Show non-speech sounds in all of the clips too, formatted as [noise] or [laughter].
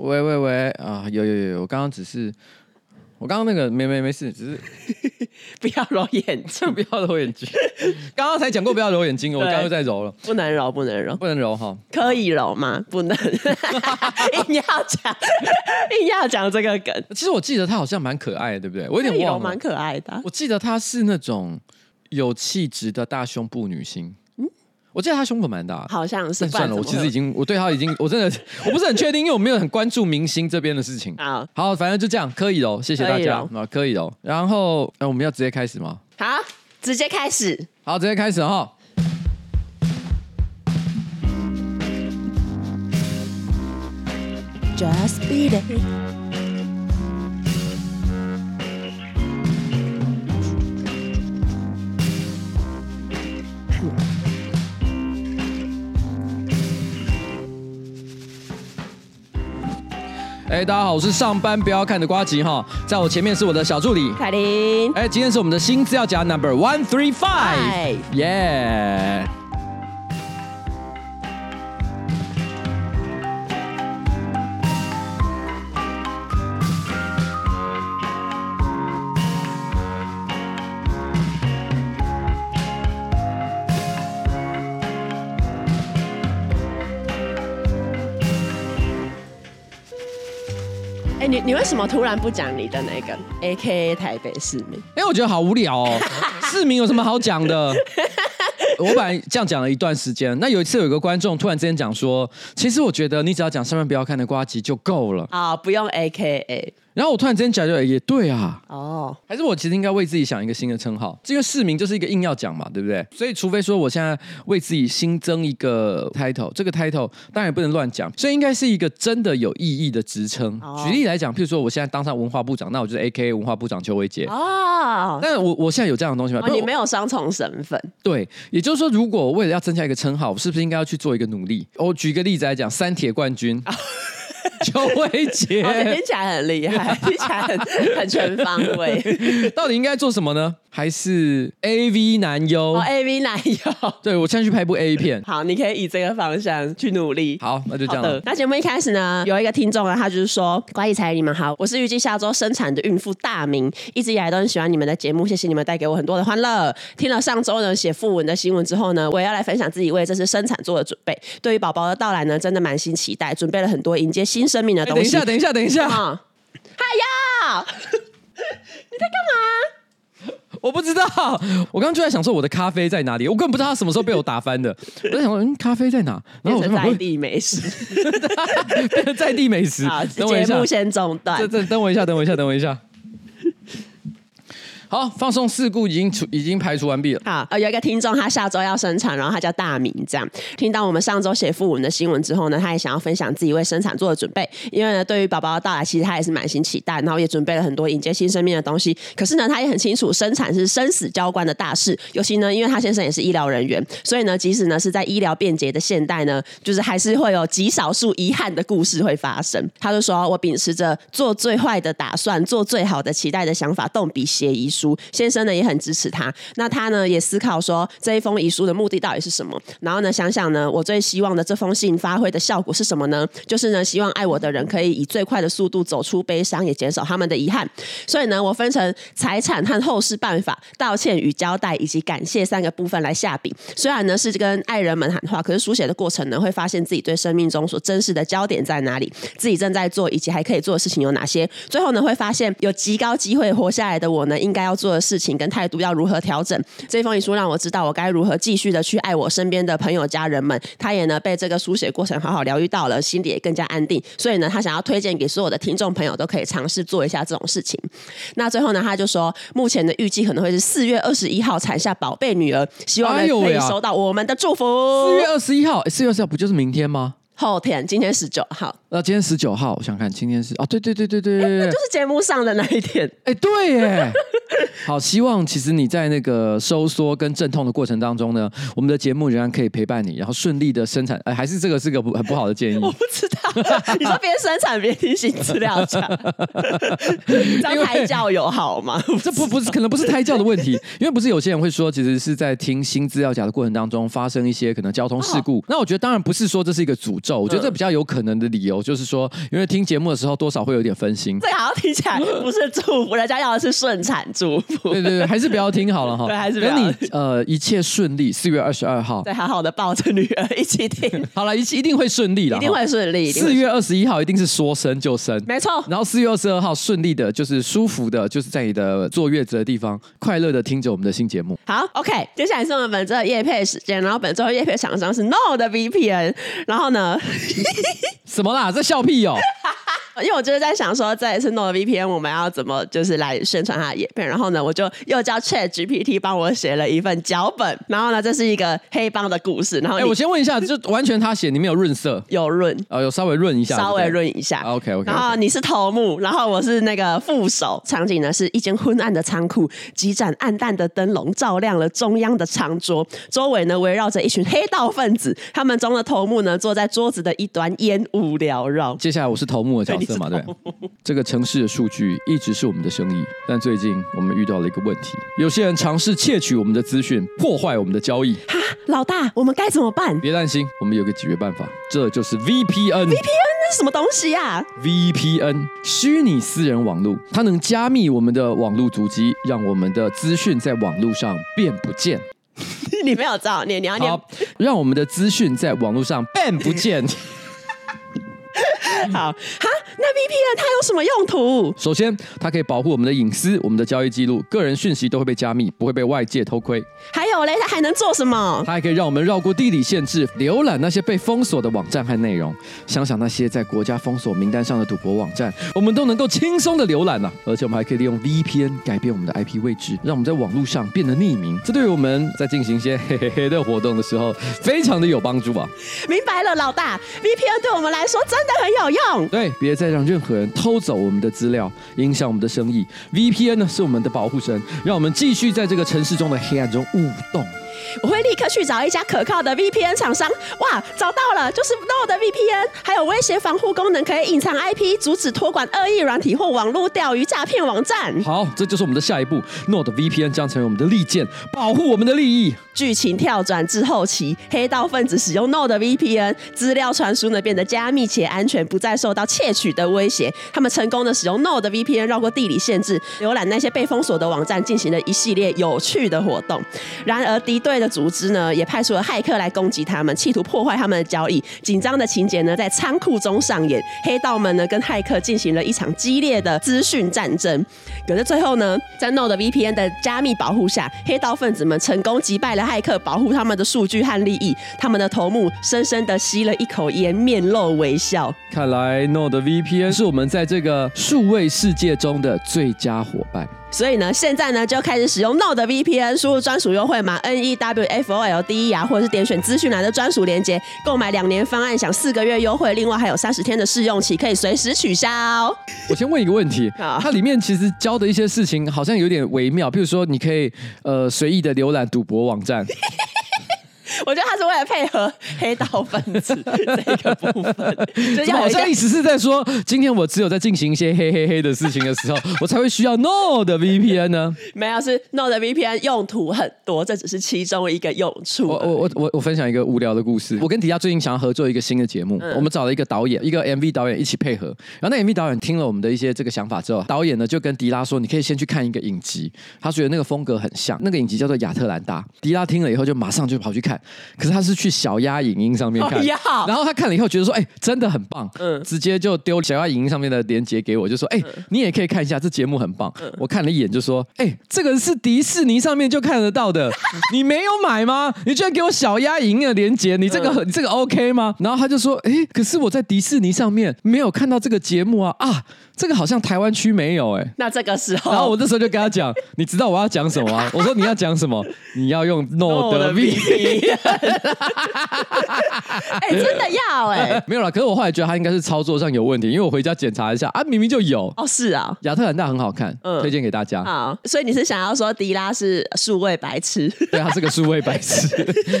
喂喂喂啊，有有有，我刚刚只是，我刚刚那个没没没事，只是 [laughs] 不要揉眼睛，[laughs] 不要揉眼睛。[laughs] 刚刚才讲过不要揉眼睛，我刚刚又在揉了，不能揉，不能揉，不能揉哈，可以揉吗？不能，硬要讲，硬要讲这个梗。其实我记得他好像蛮可爱的，对不对？我有点忘了，蛮可爱的。我记得她是那种有气质的大胸部女星。我记得他胸口蛮大的，好像是。算了，我其实已经，我对他已经，我真的，我不是很确定，因为我没有很关注明星这边的事情。[laughs] 好，好，反正就这样，可以哦，谢谢大家啊，可以哦。然后，那我们要直接开始吗？好，直接开始。好，直接开始哈。Just beat it. 哎，大家好，我是上班不要看的瓜吉哈，在我前面是我的小助理凯琳。哎，今天是我们的新资料夹 Number One Three Five，耶。你你为什么突然不讲你的那个 A K A 台北市民？因为我觉得好无聊哦，[laughs] 市民有什么好讲的？我本来这样讲了一段时间，那有一次有一个观众突然之间讲说，其实我觉得你只要讲上面不要看的瓜集就够了啊，不用 A K A。然后我突然之间觉得也对啊，哦，还是我其实应该为自己想一个新的称号。这个市民就是一个硬要讲嘛，对不对？所以除非说我现在为自己新增一个 title，这个 title 当然也不能乱讲，所以应该是一个真的有意义的职称。哦、举例来讲，譬如说我现在当上文化部长，那我就是 AKA 文化部长邱维杰。哦，但我我现在有这样的东西吗？哦、你没有双重身份。对，也就是说，如果我为了要增加一个称号，我是不是应该要去做一个努力？我举个例子来讲，三铁冠军。哦邱慧杰、哦、听起来很厉害，[laughs] 听起来很很全方位。[laughs] 到底应该做什么呢？还是 A V 男优？哦，A V 男优。[laughs] 对，我现在去拍部 A 片。好，你可以以这个方向去努力。好，那就这样了。那节目一开始呢，有一个听众啊，他就是说：“呱吉彩你们好，我是预计下周生产的孕妇大明，一直以来都很喜欢你们的节目，谢谢你们带给我很多的欢乐。听了上周呢写副文的新闻之后呢，我也要来分享自己为这次生产做的准备。对于宝宝的到来呢，真的满心期待，准备了很多迎接新生命的东西。等一下，等一下，等一下。啊，嗨呀，[laughs] 你在干嘛？”我不知道，我刚刚就在想说我的咖啡在哪里，我根本不知道他什么时候被我打翻的。我在想说，嗯，咖啡在哪？然后我在地美食，[laughs] 在地美食。等我一下，节目先中断。等等，等我一下，等我一下，等我一下。好，放送事故已经除已经排除完毕了。好，呃，有一个听众，他下周要生产，然后他叫大明，这样听到我们上周写副文的新闻之后呢，他也想要分享自己为生产做的准备，因为呢，对于宝宝的到来，其实他也是满心期待，然后也准备了很多迎接新生命的东西。可是呢，他也很清楚生产是生死交关的大事，尤其呢，因为他先生也是医疗人员，所以呢，即使呢是在医疗便捷的现代呢，就是还是会有极少数遗憾的故事会发生。他就说：“我秉持着做最坏的打算，做最好的期待的想法，动笔写遗书。”书先生呢。也很支持他，那他呢也思考说，这一封遗书的目的到底是什么？然后呢想想呢，我最希望的这封信发挥的效果是什么呢？就是呢希望爱我的人可以以最快的速度走出悲伤，也减少他们的遗憾。所以呢，我分成财产和后事办法、道歉与交代以及感谢三个部分来下笔。虽然呢是跟爱人们喊话，可是书写的过程呢会发现自己对生命中所珍视的焦点在哪里，自己正在做以及还可以做的事情有哪些。最后呢会发现有极高机会活下来的我呢应该要做的事情跟态度要如何调整？这封遗书让我知道我该如何继续的去爱我身边的朋友、家人们。他也呢被这个书写过程好好疗愈到了，心里也更加安定。所以呢，他想要推荐给所有的听众朋友都可以尝试做一下这种事情。那最后呢，他就说，目前的预计可能会是四月二十一号产下宝贝女儿，希望呢可以收到我们的祝福。四月二十一号，四月二十一号不就是明天吗？后天，今天十九号。那今天十九号，我想看今天是哦，对对对对对对，就是节目上的那一天。哎，对耶，[laughs] 好，希望其实你在那个收缩跟阵痛的过程当中呢，我们的节目仍然可以陪伴你，然后顺利的生产。哎，还是这个是个不很不好的建议。我不知道，你说别生产别听新资料讲，[laughs] 这样胎教有好吗？[laughs] 这不不是可能不是胎教的问题，因为不是有些人会说，其实是在听新资料讲的过程当中发生一些可能交通事故。哦、那我觉得当然不是说这是一个诅咒，我觉得这比较有可能的理由就是说，因为听节目的时候多少会有点分心。这好像听起来不是祝福，人家要的是顺产祝福。对对对，还是不要听好了哈。[laughs] 对，还是不要。等你呃一切顺利，四月二十二号，[laughs] 对，好好的抱着女儿一起听。[laughs] 好了，一一定会顺利的，一定会顺利。四月二十一号一定是说生就生，没错。然后四月二十二号顺利的，就是舒服的，就是在你的坐月子的地方，快乐的听着我们的新节目。好，OK，接下来是我们本周的夜配时间，然后本周的夜配厂商是 NordVPN，然后呢，什么啦？这笑屁哦。因为我就是在想说，这一次 NordVPN 我们要怎么就是来宣传它的业配，然后呢，我就又叫 ChatGPT 帮我写了一份脚本，然后呢，这是一个黑帮的故事。然后，哎，我先问一下，就完全他写，你没有润色？有润哦，有稍微润一下，稍微润一下。OK OK。然后你是头目，然后我是那个副手。场景呢是一间昏暗的仓库，几盏暗淡的灯笼照亮了中央的长桌，周围呢围绕着一群黑道分子，他们中的头目呢坐在桌子的一端，烟雾缭绕。接下来我是头目的角色嘛？对。这个城市的数据一直是我们的生意，但最近我们遇到了一个问题，有些人尝试窃取我们的资讯，破坏我们的交易。哈，老大，我们该怎么办？别担心，我们有个解决办法，这就是 VPN。VPN 那是什么东西呀、啊？VPN 虚拟私人网络，它能加密我们的网络足迹，让我们的资讯在网络上变不见。[laughs] 你没有照你，你要念。好，让我们的资讯在网络上变不见。[laughs] [laughs] 好哈，那 VPN 它有什么用途？首先，它可以保护我们的隐私，我们的交易记录、个人讯息都会被加密，不会被外界偷窥。还有嘞，它还能做什么？它还可以让我们绕过地理限制，浏览那些被封锁的网站和内容。想想那些在国家封锁名单上的赌博网站，我们都能够轻松的浏览了。而且我们还可以利用 VPN 改变我们的 IP 位置，让我们在网络上变得匿名。这对于我们在进行一些嘿嘿嘿的活动的时候，非常的有帮助啊！明白了，老大，VPN 对我们来说真的很有用。对，别再让任何人偷走我们的资料，影响我们的生意。VPN 呢，是我们的保护神，让我们继续在这个城市中的黑暗中舞动。我会立刻去找一家可靠的 VPN 厂商。哇，找到了，就是 NordVPN，还有威胁防护功能，可以隐藏 IP，阻止托管恶意软体或网络钓鱼诈骗网站。好，这就是我们的下一步。NordVPN 将成为我们的利剑，保护我们的利益。剧情跳转至后期，黑道分子使用 NordVPN，资料传输呢变得加密且安全，不再受到窃取的威胁。他们成功的使用 NordVPN 绕过地理限制，浏览那些被封锁的网站，进行了一系列有趣的活动。然而敌对队的组织呢，也派出了骇客来攻击他们，企图破坏他们的交易。紧张的情节呢，在仓库中上演，黑道们呢跟骇客进行了一场激烈的资讯战争。可是最后呢，在 NordVPN 的加密保护下，黑道分子们成功击败了。骇客保护他们的数据和利益，他们的头目深深的吸了一口烟，面露微笑。看来 NordVPN 是我们在这个数位世界中的最佳伙伴。所以呢，现在呢就开始使用 NordVPN，输入专属优惠码 N E W F O L D E 啊，或者是点选资讯栏的专属链接，购买两年方案享四个月优惠，另外还有三十天的试用期，可以随时取消。我先问一个问题，它里面其实教的一些事情好像有点微妙，比如说你可以呃随意的浏览赌博网站。[laughs] [laughs] 我觉得他是为了配合黑道分子 [laughs] 这个部分，就好像意思是在说，今天我只有在进行一些黑黑黑的事情的时候，[laughs] 我才会需要 NordVPN 呢？没有，是 NordVPN 用途很多，这只是其中一个用处。我我我我分享一个无聊的故事。我跟迪亚最近想要合作一个新的节目，嗯、我们找了一个导演，一个 MV 导演一起配合。然后那 MV 导演听了我们的一些这个想法之后，导演呢就跟迪拉说：“你可以先去看一个影集，他觉得那个风格很像。那个影集叫做《亚特兰大》。”迪拉听了以后就马上就跑去看。可是他是去小鸭影音上面看，oh, 然后他看了以后觉得说，哎、欸，真的很棒，嗯，直接就丢小鸭影音上面的链接给我，就说，哎、欸，你也可以看一下，这节目很棒。嗯、我看了一眼就说，哎、欸，这个是迪士尼上面就看得到的，[laughs] 你没有买吗？你居然给我小鸭影音的链接，你这个、嗯、你这个 OK 吗？然后他就说，哎、欸，可是我在迪士尼上面没有看到这个节目啊啊！这个好像台湾区没有哎、欸，那这个时候，然后我这时候就跟他讲，[laughs] 你知道我要讲什么吗？我说你要讲什么？你要用 [laughs] NordVPN。[laughs] 哎，真的要哎，没有啦。可是我后来觉得他应该是操作上有问题，因为我回家检查一下啊，明明就有哦，是啊，亚特兰大很好看，嗯，推荐给大家。好，所以你是想要说迪拉是数位白痴？对，他是个数位白痴。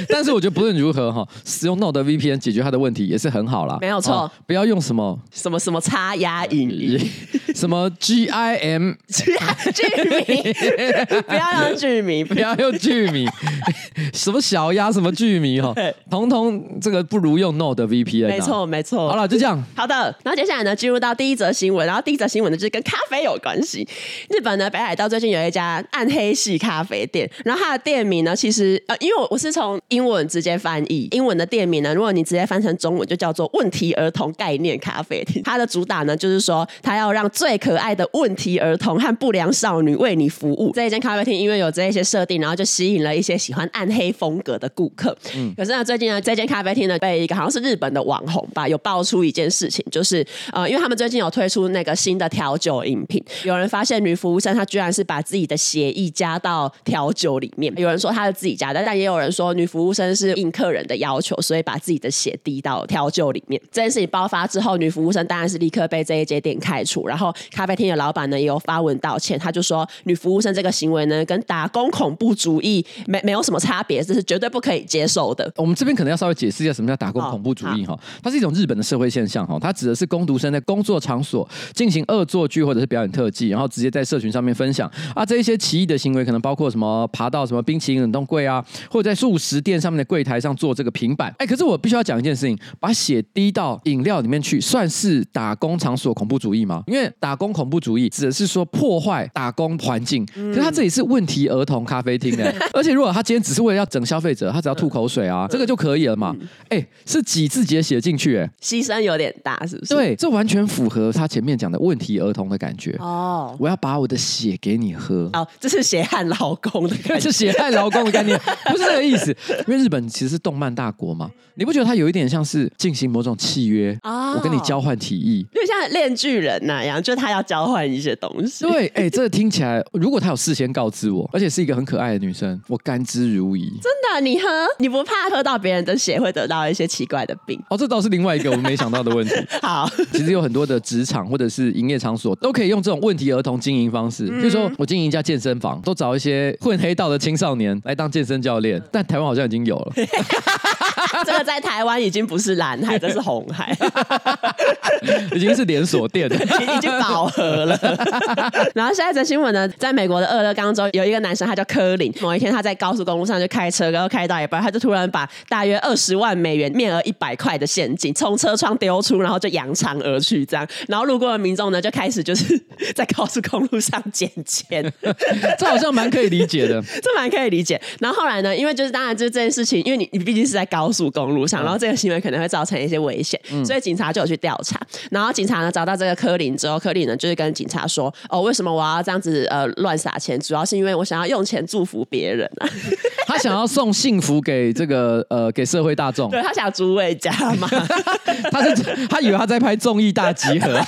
但是我觉得不论如何哈，使用 Nord VPN 解决他的问题也是很好啦。没有错，不要用什么什么什么插压影音，什么 GIM 剧名，不要用剧名，[laughs] 不要用剧名，什么小鸭什么剧名哈，通通这个不如用 Node VPN。没错，没错。好了，就这样。好的，然后接下来呢，进入到第一则新闻，然后第一则新闻呢就是跟咖啡有关系。日本呢，北海道最近有一家暗黑系咖啡店，然后它的店名呢，其实呃，因为我我是从英文直接翻译，英文的店名呢，如果你直接翻成中文，就叫做“问题儿童概念咖啡厅”。它的主打呢，就是说它要让最可爱的问题儿童和不良少女为你服务。这一间咖啡厅因为有这一些设定，然后就吸引了一些喜欢暗黑风格的顾客。嗯，可是呢，最近呢，这间咖啡厅呢，被一个好像是日本的网红吧，有爆出一件事情，就是呃，因为他们最近有推出那个新的调酒饮品，有人发现女服务生她居然是把自己的血液加到调酒里面。有人说她是自己加的，但也有人说女服务生是应客人的要求，所以把自己的血滴到调酒里面。这件事情爆发之后，女服务生当然是立刻被这一间店开除。然后咖啡厅的老板呢也有发文道歉，他就说女服务生这个行为呢跟打工恐怖主义没没有什么差别，这是绝对不可以接受的。我们这边可能要稍微解释一下什么叫打工恐怖主义哈、哦，它是一种日本的社会现象哈，它指的是工读生在工作场所进行恶作剧或者是表演特技，然后直接在社群上面分享啊，这一些奇异的行为可能包括什么爬到什么冰淇淋冷冻柜啊，或者在素食店上面的柜台上做这个平板。哎，可是我必须要讲一件事情，把血滴到饮料里面去，算是打工场所恐怖主义吗？因为打工恐怖主义指的是说破坏打工环境，可是他这里是问题儿童咖啡厅的，[laughs] 而且如果他今天只是为了要整消费者，他只要吐口水啊，这个就可以了嘛？哎，是挤自己的血进去，哎，牺牲有点大，是不是？对，这完全符合他前面讲的问题儿童的感觉哦。我要把我的血给你喝，哦，这是血汗劳工的感觉，[laughs] 是血汗劳工的概念，[laughs] 不是这个意思。因为日本其实是动漫大国嘛，你不觉得他有一点像是进行某种契约啊？我跟你交换提议，就像链锯人那样，就他要交换一些东西。对，哎、欸，这个听起来，如果他有事先告知我，而且是一个很可爱的女生，我甘之如饴。真的，你喝，你不怕喝到别人的血会得到一些奇怪的病？哦，这倒是另外一个我们没想到的问题。[laughs] 好，其实有很多的职场或者是营业场所都可以用这种问题儿童经营方式，比如说我经营一家健身房，都找一些混黑道的青少年来当健身教练，但台湾好像已经有了。[laughs] [laughs] 这个在台湾已经不是蓝海，这是红海，[laughs] 已经是连锁店 [laughs] 了，已经饱和了。然后下一则新闻呢，在美国的俄勒冈州有一个男生，他叫柯林。某一天他在高速公路上就开车，然后开到一半，他就突然把大约二十万美元面额一百块的现金从车窗丢出，然后就扬长而去。这样，然后路过的民众呢就开始就是在高速公路上捡钱。这好像蛮可以理解的，这蛮可以理解。然后后来呢，因为就是当然就是这件事情，因为你你毕竟是在高速公路上，然后这个行为可能会造成一些危险，嗯、所以警察就有去调查。然后警察呢找到这个柯林之后，柯林呢就是跟警察说：“哦，为什么我要这样子呃乱撒钱？主要是因为我想要用钱祝福别人啊。[laughs] ”他想要送幸福给这个呃给社会大众，[laughs] 对他想诸位家嘛。[laughs] 他是他以为他在拍综艺大集合。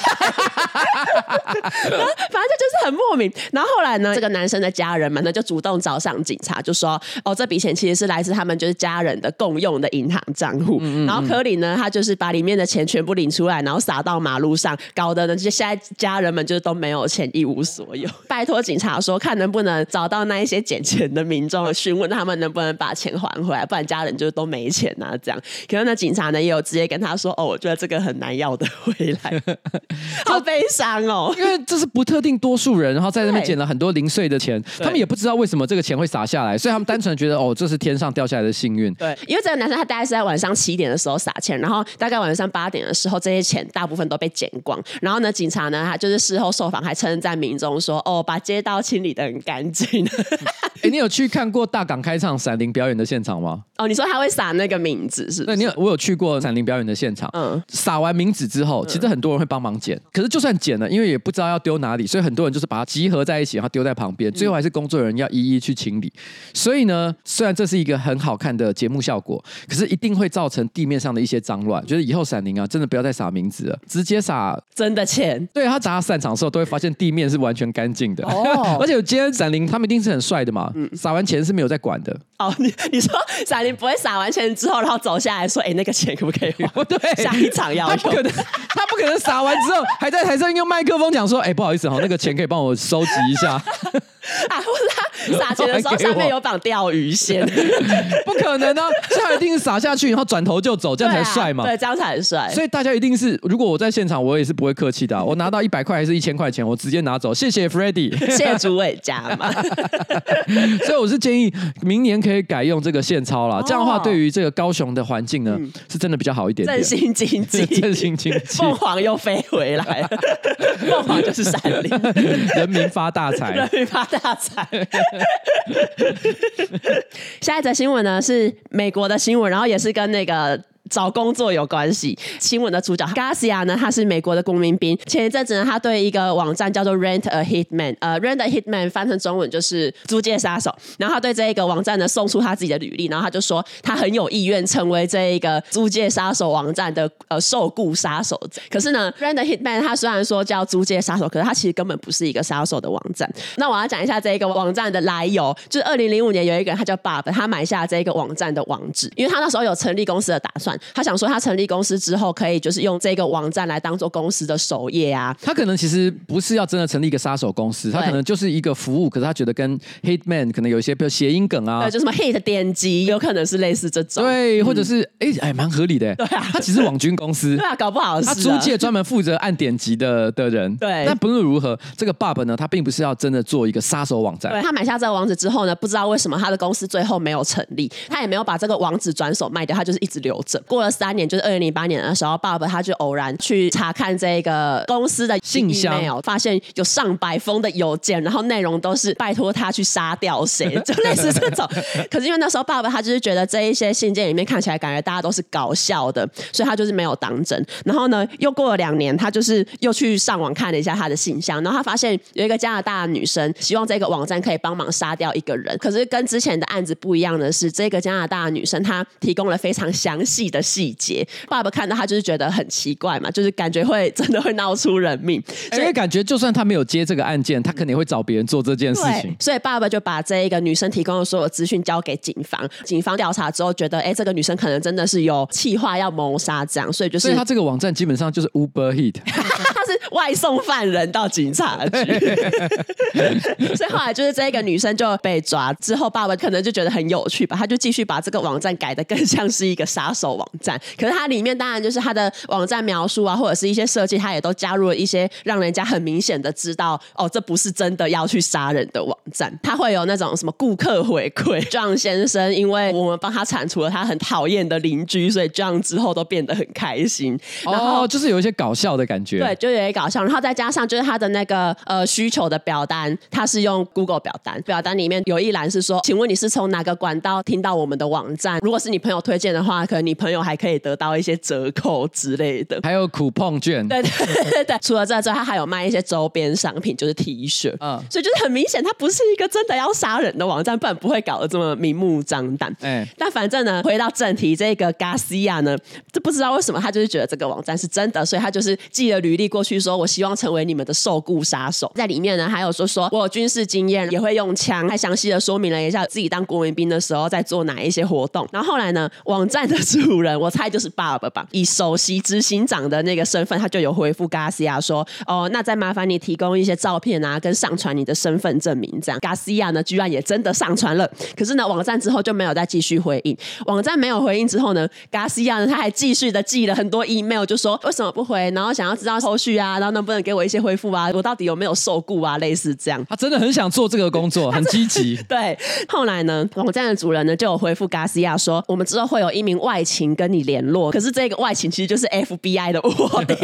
[laughs] 反正这就是很莫名。然后后来呢，这个男生的家人们呢就主动找上警察，就说：“哦，这笔钱其实是来自他们就是家人的共用的银行账户。嗯嗯嗯”然后科林呢，他就是把里面的钱全部领出来，然后撒到马路上，搞得呢，就现在家人们就是都没有钱，一无所有。[laughs] 拜托警察说，看能不能找到那一些捡钱的民众，询问他们能不能把钱还回来，不然家人就都没钱啊。这样，可是呢，警察呢也有直接跟他说：“哦，我觉得这个很难要的回来。[laughs] ”好悲伤哦，因为这是不特定多数人，然后在那边捡了很多零碎的钱，他们也不知道为什么这个钱会洒下来，所以他们单纯觉得哦，这是天上掉下来的幸运。对，因为这个男生他大概是在晚上七点的时候撒钱，然后大概晚上八点的时候，这些钱大部分都被捡光。然后呢，警察呢，他就是事后受访还称赞民众说：“哦，把街道清理的很干净。[laughs] ”哎，你有去看过大港开唱闪灵表演的现场吗？[laughs] 哦，你说他会撒那个名字是，是？对，你有，我有去过闪灵表演的现场。嗯，撒完名字之后，其实很多人会帮忙捡，可是就算捡。了，因为也不知道要丢哪里，所以很多人就是把它集合在一起，然后丢在旁边，最后还是工作人员要一一去清理。所以呢，虽然这是一个很好看的节目效果，可是一定会造成地面上的一些脏乱。就是以后闪灵啊，真的不要再撒名字了，直接撒真的钱。对，他砸散场的时候，都会发现地面是完全干净的。哦，[laughs] 而且今天闪灵他们一定是很帅的嘛，嗯，撒完钱是没有在管的。哦，你你说闪灵不会撒完钱之后，然后走下来说，哎，那个钱可不可以还？[laughs] 对，下一场要他不可能，他不可能撒完之后还在台上用麦克风讲说，哎，不好意思哈，那个钱可以帮我收集一下。[laughs] [laughs] 撒钱的时候上面有绑钓鱼线，[laughs] 不可能啊！这一定是撒下去，然后转头就走，这样才帅嘛。对，这样才很帅。所以大家一定是，如果我在现场，我也是不会客气的、啊。[laughs] 我拿到一百块还是一千块钱，我直接拿走，谢谢 Freddy，谢谢主委家嘛。所以我是建议明年可以改用这个现钞了，这样的话对于这个高雄的环境呢，嗯、是真的比较好一点，点。振兴经济，振兴经济。凤凰又飞回来了，凤凰就是闪灵，人民发大财，人民发大财。[laughs] 下一则新闻呢是美国的新闻，然后也是跟那个。找工作有关系。新闻的主角 Garcia 呢，他是美国的公民兵。前一阵子呢，他对一个网站叫做 Rent a Hitman，呃，Rent a Hitman 翻成中文就是租借杀手。然后他对这一个网站呢送出他自己的履历，然后他就说他很有意愿成为这一个租借杀手网站的呃受雇杀手。可是呢，Rent a Hitman 他虽然说叫租借杀手，可是他其实根本不是一个杀手的网站。那我要讲一下这一个网站的来由，就是二零零五年有一个人他叫 Bob，他买下这一个网站的网址，因为他那时候有成立公司的打算。他想说，他成立公司之后，可以就是用这个网站来当做公司的首页啊。他可能其实不是要真的成立一个杀手公司，他可能就是一个服务。可是他觉得跟 Hitman 可能有一些，比如谐音梗啊，对，就什么 Hit 点击，有可能是类似这种。对，或者是哎哎，蛮合理的。[laughs] 对啊，他其实网军公司。[laughs] 对啊，搞不好是他租借专门负责按点击的的人。对，但不论如何，这个 Bob 呢，他并不是要真的做一个杀手网站。对，他买下这个网址之后呢，不知道为什么他的公司最后没有成立，他也没有把这个网址转手卖掉，他就是一直留着。过了三年，就是二零零八年的时候，Bob 他就偶然去查看这个公司的信箱，发现有上百封的邮件，然后内容都是拜托他去杀掉谁，[laughs] 就类似这种。可是因为那时候 Bob 他就是觉得这一些信件里面看起来感觉大家都是搞笑的，所以他就是没有当真。然后呢，又过了两年，他就是又去上网看了一下他的信箱，然后他发现有一个加拿大的女生希望这个网站可以帮忙杀掉一个人。可是跟之前的案子不一样的是，这个加拿大的女生她提供了非常详细的细节。爸爸看到他就是觉得很奇怪嘛，就是感觉会真的会闹出人命，所以感觉就算他没有接这个案件，他肯定会找别人做这件事情。所以爸爸就把这一个女生提供的所有资讯交给警方，警方调查之后觉得，哎，这个女生可能真的是有企划要谋杀这样，所以就是，所以他这个网站基本上就是 Uber 他 [laughs] 是外送犯人到警察局，[laughs] 所以后来就是这个女生就被抓之后，爸爸可能就觉得很有趣吧，他就继续把这个网站改的更像是一个杀手网站，可是它里面当然就是它的网站描述啊，或者是一些设计，它也都加入了一些让人家很明显的知道，哦，这不是真的要去杀人的网站。它会有那种什么顾客回馈，John 先生，因为我们帮他铲除了他很讨厌的邻居，所以 John 之后都变得很开心。然后、哦、就是有一些搞笑的感觉，对，就有些搞笑。然后再加上就是他的那个呃需求的表单，他是用 Google 表单，表单里面有一栏是说，请问你是从哪个管道听到我们的网站？如果是你朋友推荐的话，可能你朋友还可以得到一些折扣之类的，还有 coupon 券。对 [laughs] 对对对，除了这之外，他还有卖一些周边商品，就是 T 恤。嗯，所以就是很明显，他不是一个真的要杀人的网站，不然不会搞得这么明目张胆。哎，但反正呢，回到正题，这个 Garcia 呢，这不知道为什么他就是觉得这个网站是真的，所以他就是寄了履历过去，去说我希望成为你们的受雇杀手。在里面呢，还有说说我有军事经验，也会用枪，还详细的说明了一下自己当国民兵的时候在做哪一些活动。然后后来呢，网站的主人，我猜就是爸爸吧，以首席执行长的那个身份，他就有回复 Garcia 说：“哦，那再麻烦你提供一些照片啊，跟上传你的身份证明。”这样，Garcia 呢，居然也真的上传了。可是呢，网站之后就没有再继续回应。网站没有回应之后呢，Garcia 呢，他还继续的寄了很多 email，就说为什么不回，然后想要知道后续啊，然后能不能给我一些回复啊，我到底有没有受雇啊，类似这样。他真的很想做这个工作，[laughs] 很积极。[laughs] 对，后来呢，网站的主人呢就有回复 Garcia 说：“我们之后会有一名外勤跟你联络。”可是这个外勤其实就是 FBI 的卧底。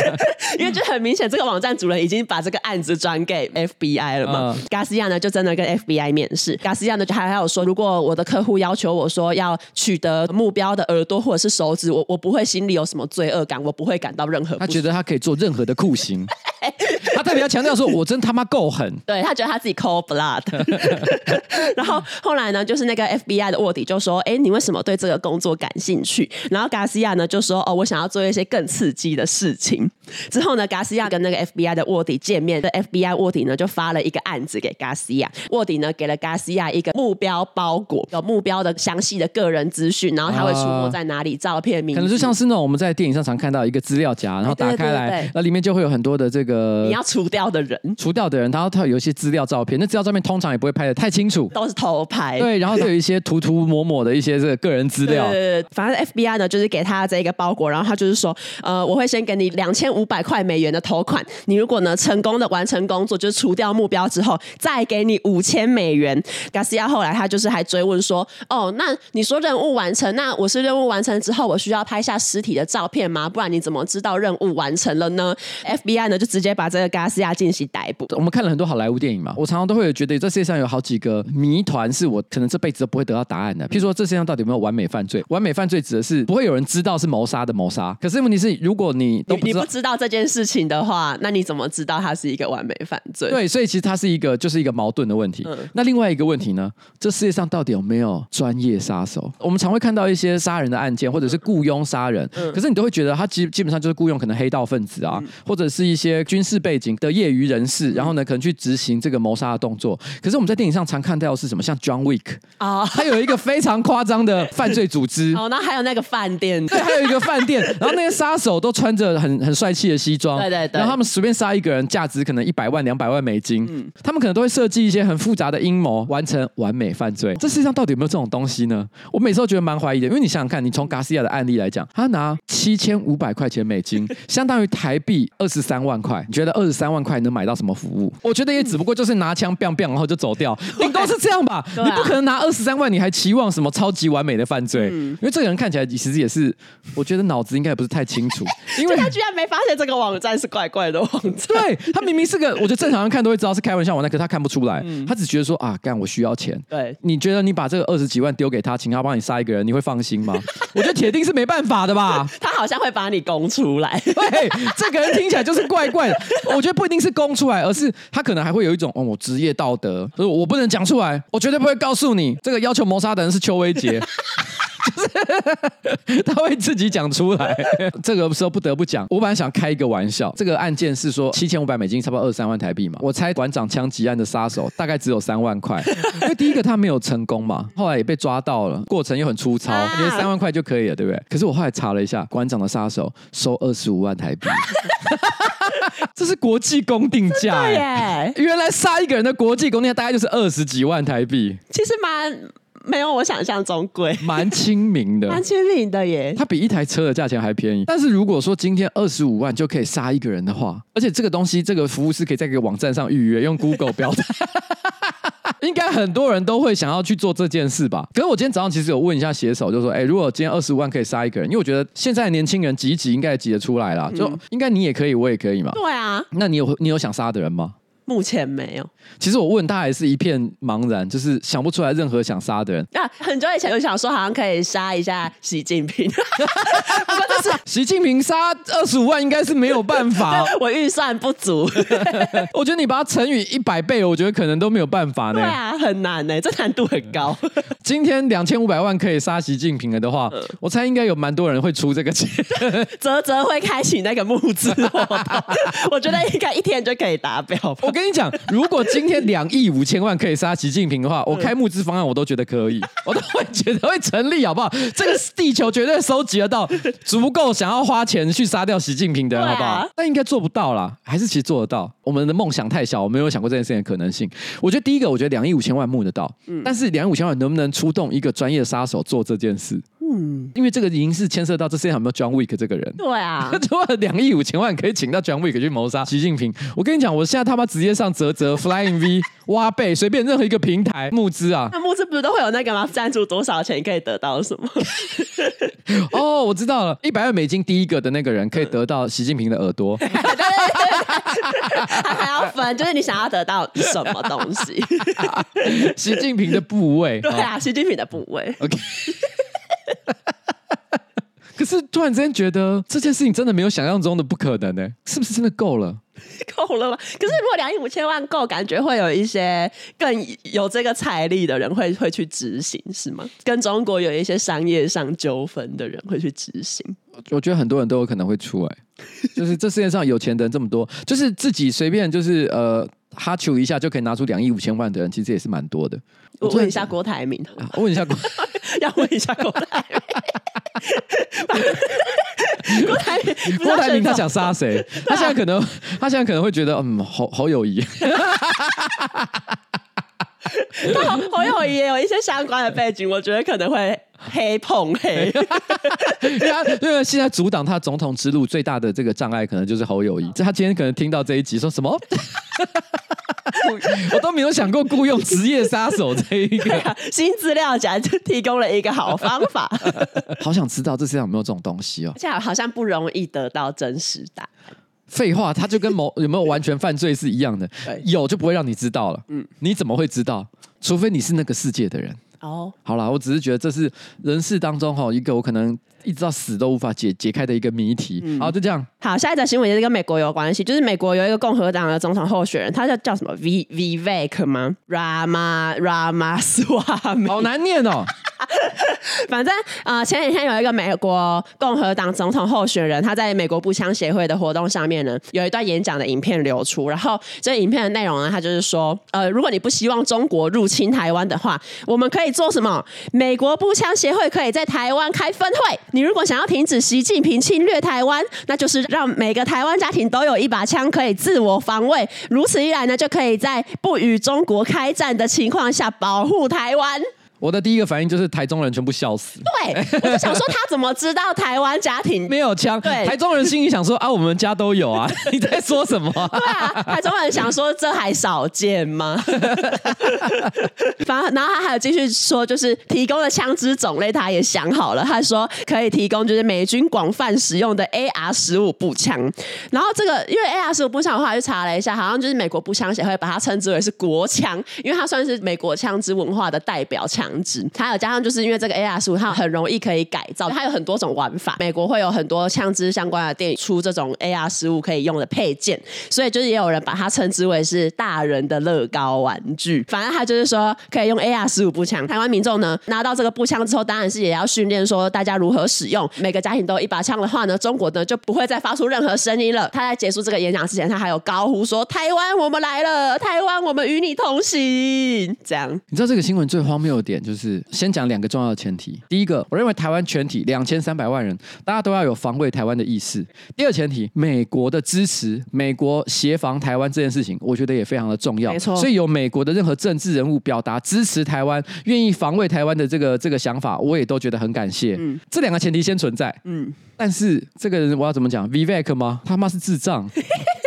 [laughs] 因为就很明显，这个网站主人已经把这个案子转给 FBI 了嘛。加西亚呢，就真的跟 FBI 面试。加西亚呢，就还还有说，如果我的客户要求我说要取得目标的耳朵或者是手指，我我不会心里有什么罪恶感，我不会感到任何。他觉得他可以做任任何的酷刑。[laughs] 特别要强调说，我真他妈够狠。[laughs] 对，他觉得他自己 cold blood。[laughs] 然后后来呢，就是那个 FBI 的卧底就说：“哎，你为什么对这个工作感兴趣？”然后 Garcia 呢就说：“哦，我想要做一些更刺激的事情。”之后呢，Garcia 跟那个 FBI 的卧底见面，这 FBI 卧底呢就发了一个案子给 Garcia。卧底呢给了 Garcia 一个目标包裹，有目标的详细的个人资讯，然后他会出没在哪里，照片、名字，可能就像是那种我们在电影上常看到一个资料夹，然后打开来，那里面就会有很多的这个你要除掉的人，除掉的人，然后他有一些资料照片，那资料照片通常也不会拍的太清楚，都是偷拍。对，然后就有一些涂涂抹抹的一些这个个人资料。对，对，对，反正 FBI 呢就是给他这一个包裹，然后他就是说，呃，我会先给你两千五百块美元的头款，你如果呢成功的完成工作，就是除掉目标之后，再给你五千美元。Garcia 后来他就是还追问说，哦，那你说任务完成，那我是任务完成之后，我需要拍下尸体的照片吗？不然你怎么知道任务完成了呢？FBI 呢就直接把这个 Garcia 进行逮捕。我们看了很多好莱坞电影嘛，我常常都会觉得这世界上有好几个谜团是我可能这辈子都不会得到答案的。譬如说，这世界上到底有没有完美犯罪？完美犯罪指的是不会有人知道是谋杀的谋杀。可是问题是，如果你都不你，你不知道这件事情的话，那你怎么知道它是一个完美犯罪？对，所以其实它是一个就是一个矛盾的问题。嗯、那另外一个问题呢？这世界上到底有没有专业杀手？我们常会看到一些杀人的案件，或者是雇佣杀人，嗯、可是你都会觉得他基基本上就是雇佣可能黑道分子啊，嗯、或者是一些军事背景的业余人士，然后呢可能去执行这个谋杀的动作。可是我们在电影上常看到的是什么？像 John Wick 啊，[laughs] 他有一个非常夸张的犯罪组织。哦，那还有那个饭店，对，还有一个饭店，然后那些杀手都穿着很很帅气的西装，对对对，然后他们随便杀一个人，价值可能一百万、两百万美金，嗯，他们可能都会设计一些很复杂的阴谋，完成完美犯罪。这世界上到底有没有这种东西呢？我每次都觉得蛮怀疑的，因为你想想看，你从 Garcia 的案例来讲，他拿七千五百块钱美金，相当于台币二十三万块，你觉得二十三万块能买到什么服务？我觉得也只不过就是拿枪 biang biang，然后就走掉，[laughs] 顶多是这样吧。你不可能拿二十三万，你还期望什么超级完美的犯罪？因为这个人看起来其实也是，我觉得脑子应该也不是太清楚，[laughs] 因为他居然没发现这个网站是怪怪的网站。[laughs] 对，他明明是个，我觉得正常人看都会知道是开玩笑网站，可是他看不出来，他只觉得说啊，干我需要钱。对，你觉得你把这个二十几万丢给他，请他帮你杀一个人，你会放心吗？我觉得铁定是没办法的吧。他好像会把你供出来。对，这个人听起来就是怪怪的。我我觉得不一定是供出来，而是他可能还会有一种哦，我职业道德，所以我不能讲出来，我绝对不会告诉你，这个要求谋杀的人是邱威杰。[laughs] 就 [laughs] 是他会自己讲出来，[laughs] 这个时候不得不讲。我本来想开一个玩笑，这个案件是说七千五百美金，差不多二十三万台币嘛。我猜馆长枪击案的杀手大概只有三万块，[laughs] 因为第一个他没有成功嘛，后来也被抓到了，过程又很粗糙，因为三万块就可以了，对不对？可是我后来查了一下，馆长的杀手收二十五万台币，这是国际公定价耶！原来杀一个人的国际公定价大概就是二十几万台币，其实蛮。没有我想象中贵，蛮亲民的，蛮亲民的耶。它比一台车的价钱还便宜。但是如果说今天二十五万就可以杀一个人的话，而且这个东西这个服务是可以在一个网站上预约，用 Google 标的，[laughs] 应该很多人都会想要去做这件事吧。可是我今天早上其实有问一下写手，就说：哎，如果今天二十五万可以杀一个人，因为我觉得现在年轻人挤一挤应该也挤得出来啦，就应该你也可以，我也可以嘛。对啊，那你有你有想杀的人吗？目前没有。其实我问他还是一片茫然，就是想不出来任何想杀的人。啊，很久以前有想说，好像可以杀一下习近平。[laughs] 习近平杀二十五万应该是没有办法，[laughs] 我预算不足。[laughs] 我觉得你把它乘以一百倍，我觉得可能都没有办法呢。对啊，很难呢，这难度很高。今天两千五百万可以杀习近平了的话，我猜应该有蛮多人会出这个钱。泽泽会开启那个募资活动，我觉得应该一天就可以达标。我跟你讲，如果今天两亿五千万可以杀习近平的话，[laughs] 我开募资方案我都觉得可以，[laughs] 我都会觉得会成立，好不好？这个地球绝对收集得到足够想要花钱去杀掉习近平的人，好不好？但应该做不到啦，还是其实做得到？我们的梦想太小，我没有想过这件事情的可能性。我觉得第一个，我觉得两亿五千万募得到，但是两亿五千万能不能出动一个专业的杀手做这件事？嗯，因为这个已经是牵涉到这世界上有没有 John Wick 这个人。对啊，[laughs] 如果两亿五千万可以请到 John Wick 去谋杀习近平，我跟你讲，我现在他妈直接上泽泽 Flying V [laughs] 挖贝，随便任何一个平台募资啊。那募资不是都会有那个吗？赞助多少钱可以得到什么？[laughs] 哦，我知道了，一百万美金第一个的那个人可以得到习近平的耳朵。对对对，他还要分，就是你想要得到什么东西？习近平的部位。对啊，习近平的部位。OK。[laughs] 可是突然之间觉得这件事情真的没有想象中的不可能呢，是不是真的够了？[laughs] 够了吗？可是如果两亿五千万够，感觉会有一些更有这个财力的人会会去执行，是吗？跟中国有一些商业上纠纷的人会去执行。我觉得很多人都有可能会出来，就是这世界上有钱的人这么多，就是自己随便就是呃哈求一下就可以拿出两亿五千万的人，其实也是蛮多的。我问一下郭台铭，我问一下郭，[laughs] 要问一下郭台铭。郭台铭，郭台铭他想杀谁？他现在可能，他现在可能会觉得，嗯，侯侯友宜。他侯友谊 [laughs] 也有一些相关的背景，我觉得可能会黑碰黑。[laughs] 因为现在阻挡他总统之路最大的这个障碍，可能就是侯友宜。他今天可能听到这一集，说什么？我都没有想过雇佣职业杀手这一个新资料夹就提供了一个好方法。[laughs] 好想知道这世界上有没有这种东西哦？这样好像不容易得到真实答案。废话，他就跟某 [laughs] 有没有完全犯罪是一样的，有就不会让你知道了。嗯，你怎么会知道？除非你是那个世界的人。哦，好啦，我只是觉得这是人世当中哈一个我可能一直到死都无法解解开的一个谜题。嗯、好，就这样。好，下一则新闻也是跟美国有关系，就是美国有一个共和党的总统候选人，他叫叫什么 V Vivek 吗？Rama Ramaswamy 好难念哦。[laughs] 反正呃，前几天有一个美国共和党总统候选人，他在美国步枪协会的活动上面呢，有一段演讲的影片流出。然后这影片的内容呢，他就是说，呃，如果你不希望中国入侵台湾的话，我们可以做什么？美国步枪协会可以在台湾开分会。你如果想要停止习近平侵略台湾，那就是让每个台湾家庭都有一把枪可以自我防卫。如此一来呢，就可以在不与中国开战的情况下保护台湾。我的第一个反应就是台中人全部笑死。对，我就想说他怎么知道台湾家庭 [laughs] 没有枪？对，台中人心里想说啊，我们家都有啊，[laughs] 你在说什么？对啊，台中人想说这还少见吗？反正然后他还有继续说，就是提供的枪支种类他也想好了，他说可以提供就是美军广泛使用的 AR 十五步枪。然后这个因为 AR 十五步枪的话，就查了一下，好像就是美国步枪协会把它称之为是国枪，因为它算是美国枪支文化的代表枪。枪支，还有加上就是因为这个 AR 十五，它很容易可以改造，它有很多种玩法。美国会有很多枪支相关的店出这种 AR 十五可以用的配件，所以就是也有人把它称之为是大人的乐高玩具。反正他就是说可以用 AR 十五步枪。台湾民众呢拿到这个步枪之后，当然是也要训练说大家如何使用。每个家庭都有一把枪的话呢，中国呢就不会再发出任何声音了。他在结束这个演讲之前，他还有高呼说：“台湾，我们来了！台湾，我们与你同行。”这样，你知道这个新闻最荒谬的点？就是先讲两个重要的前提。第一个，我认为台湾全体两千三百万人，大家都要有防卫台湾的意识。第二前提，美国的支持，美国协防台湾这件事情，我觉得也非常的重要。没错。所以有美国的任何政治人物表达支持台湾、愿意防卫台湾的这个这个想法，我也都觉得很感谢。嗯。这两个前提先存在。嗯。但是这个人我要怎么讲？Vivek 吗？他妈是智障。[laughs]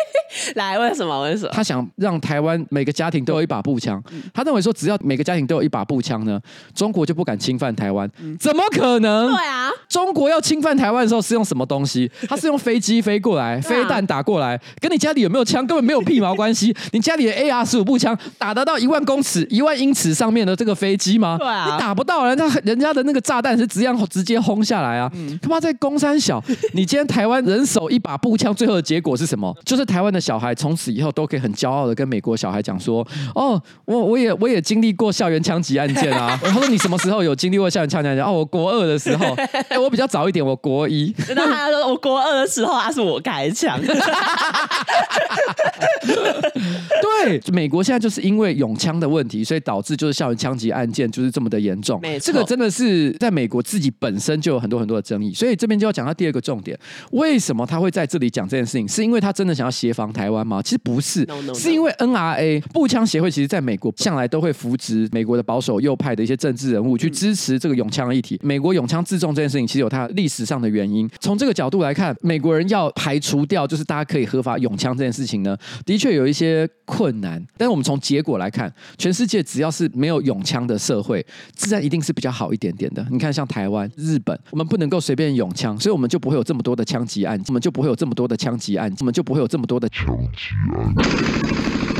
[laughs] 来，为什么？为什么？他想让台湾每个家庭都有一把步枪。他认为说，只要每个家庭都有一把步枪呢，中国就不敢侵犯台湾。怎么可能？对啊，中国要侵犯台湾的时候是用什么东西？[laughs] 他是用飞机飞过来，飞弹打过来，跟你家里有没有枪根本没有屁毛关系。你家里的 AR 十五步枪打得到一万公尺、一万英尺上面的这个飞机吗？对啊，你打不到人家，人家的那个炸弹是直接直接轰下来啊！他妈在公山小，你今天台湾人手一把步枪，最后的结果是什么？就是台湾的小。小孩从此以后都可以很骄傲的跟美国小孩讲说：“哦，我我也我也经历过校园枪击案件啊。[laughs] ”他说：“你什么时候有经历过校园枪击案件？”哦，我国二的时候，[laughs] 哎，我比较早一点，我国一。那他说我国二的时候，他是我开枪。[laughs] 对，美国现在就是因为永枪的问题，所以导致就是校园枪击案件就是这么的严重。这个真的是在美国自己本身就有很多很多的争议，所以这边就要讲到第二个重点：为什么他会在这里讲这件事情？是因为他真的想要协防台湾吗？其实不是，no, no, no. 是因为 NRA 步枪协会其实在美国向来都会扶植美国的保守右派的一些政治人物去支持这个永枪的议题。美国永枪自重这件事情其实有它历史上的原因。从这个角度来看，美国人要排除掉就是大家可以合法永枪这件事情呢，的确有一些困难。但是我们从结果来看，全世界只要是没有永枪的社会，自然一定是比较好一点点的。你看，像台湾、日本，我们不能够随便永枪，所以我们就不会有这么多的枪击案，我们就不会有这么多的枪击案，我们就不会有这么多的枪击案。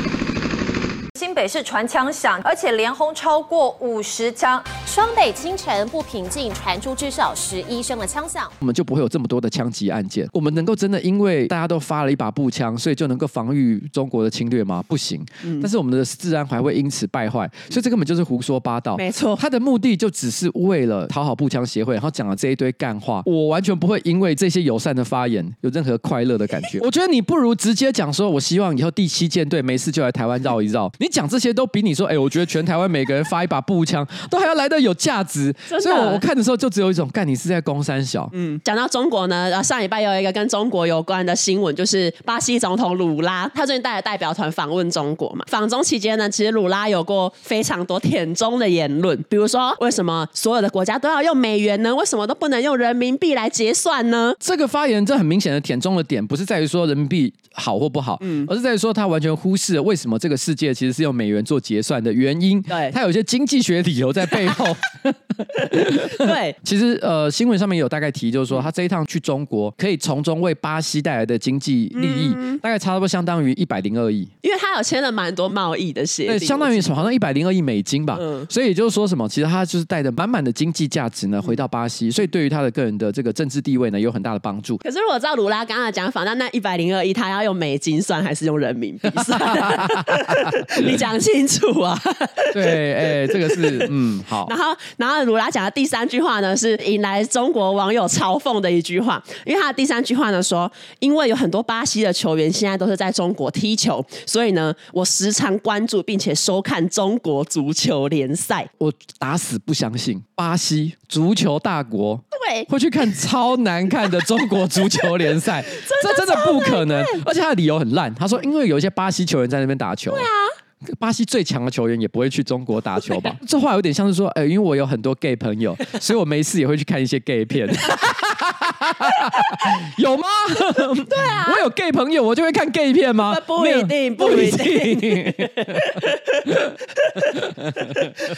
新北市传枪响，而且连轰超过五十枪。双北清晨不平静，传出至少十一声的枪响，我们就不会有这么多的枪击案件。我们能够真的因为大家都发了一把步枪，所以就能够防御中国的侵略吗？不行。嗯、但是我们的治安还会因此败坏，所以这根本就是胡说八道。没错，他的目的就只是为了讨好步枪协会，然后讲了这一堆干话。我完全不会因为这些友善的发言有任何快乐的感觉。[laughs] 我觉得你不如直接讲说，我希望以后第七舰队没事就来台湾绕一绕。你讲这些都比你说，哎，我觉得全台湾每个人发一把步枪都还要来的有价值。所以，我我看的时候就只有一种，干你是在攻三小。嗯，讲到中国呢，上礼拜有一个跟中国有关的新闻，就是巴西总统鲁拉，他最近带了代表团访问中国嘛。访中期间呢，其实鲁拉有过非常多舔中的言论，比如说，为什么所有的国家都要用美元呢？为什么都不能用人民币来结算呢？这个发言，这很明显的舔中的点，不是在于说人民币好或不好，嗯，而是在于说他完全忽视了为什么这个世界其实是用美元做结算的原因。对，他有一些经济学理由在背后。[laughs] 对，[laughs] 其实呃，新闻上面有大概提，就是说他这一趟去中国，可以从中为巴西带来的经济利益，嗯、大概差不多相当于一百零二亿，因为他有签了蛮多贸易的协议，对，相当于什么？好像一百零二亿美金吧。嗯，所以也就是说什么？其实他就是带着满满的经济价值呢，回到巴西，所以对于他的个人的这个政治地位呢，有很大的帮助。可是如果照鲁拉刚刚的讲法，那那一百零二亿，他要用美金算还是用人民币算？[laughs] 你讲清楚啊！对，哎、欸，这个是嗯好。[laughs] 然后，然后鲁拉讲的第三句话呢，是引来中国网友嘲讽的一句话，因为他的第三句话呢说，因为有很多巴西的球员现在都是在中国踢球，所以呢，我时常关注并且收看中国足球联赛。我打死不相信巴西足球大国对会去看超难看的中国足球联赛，[laughs] 这真的不可能。而且他的理由很烂，他说因为有一些巴西球员在那边打球。对啊。巴西最强的球员也不会去中国打球吧？[laughs] 这话有点像是说，哎、欸，因为我有很多 gay 朋友，[laughs] 所以我没事也会去看一些 gay 片。[laughs] 有吗？对啊，我有 gay 朋友，我就会看 gay 片吗？不一定，不一定。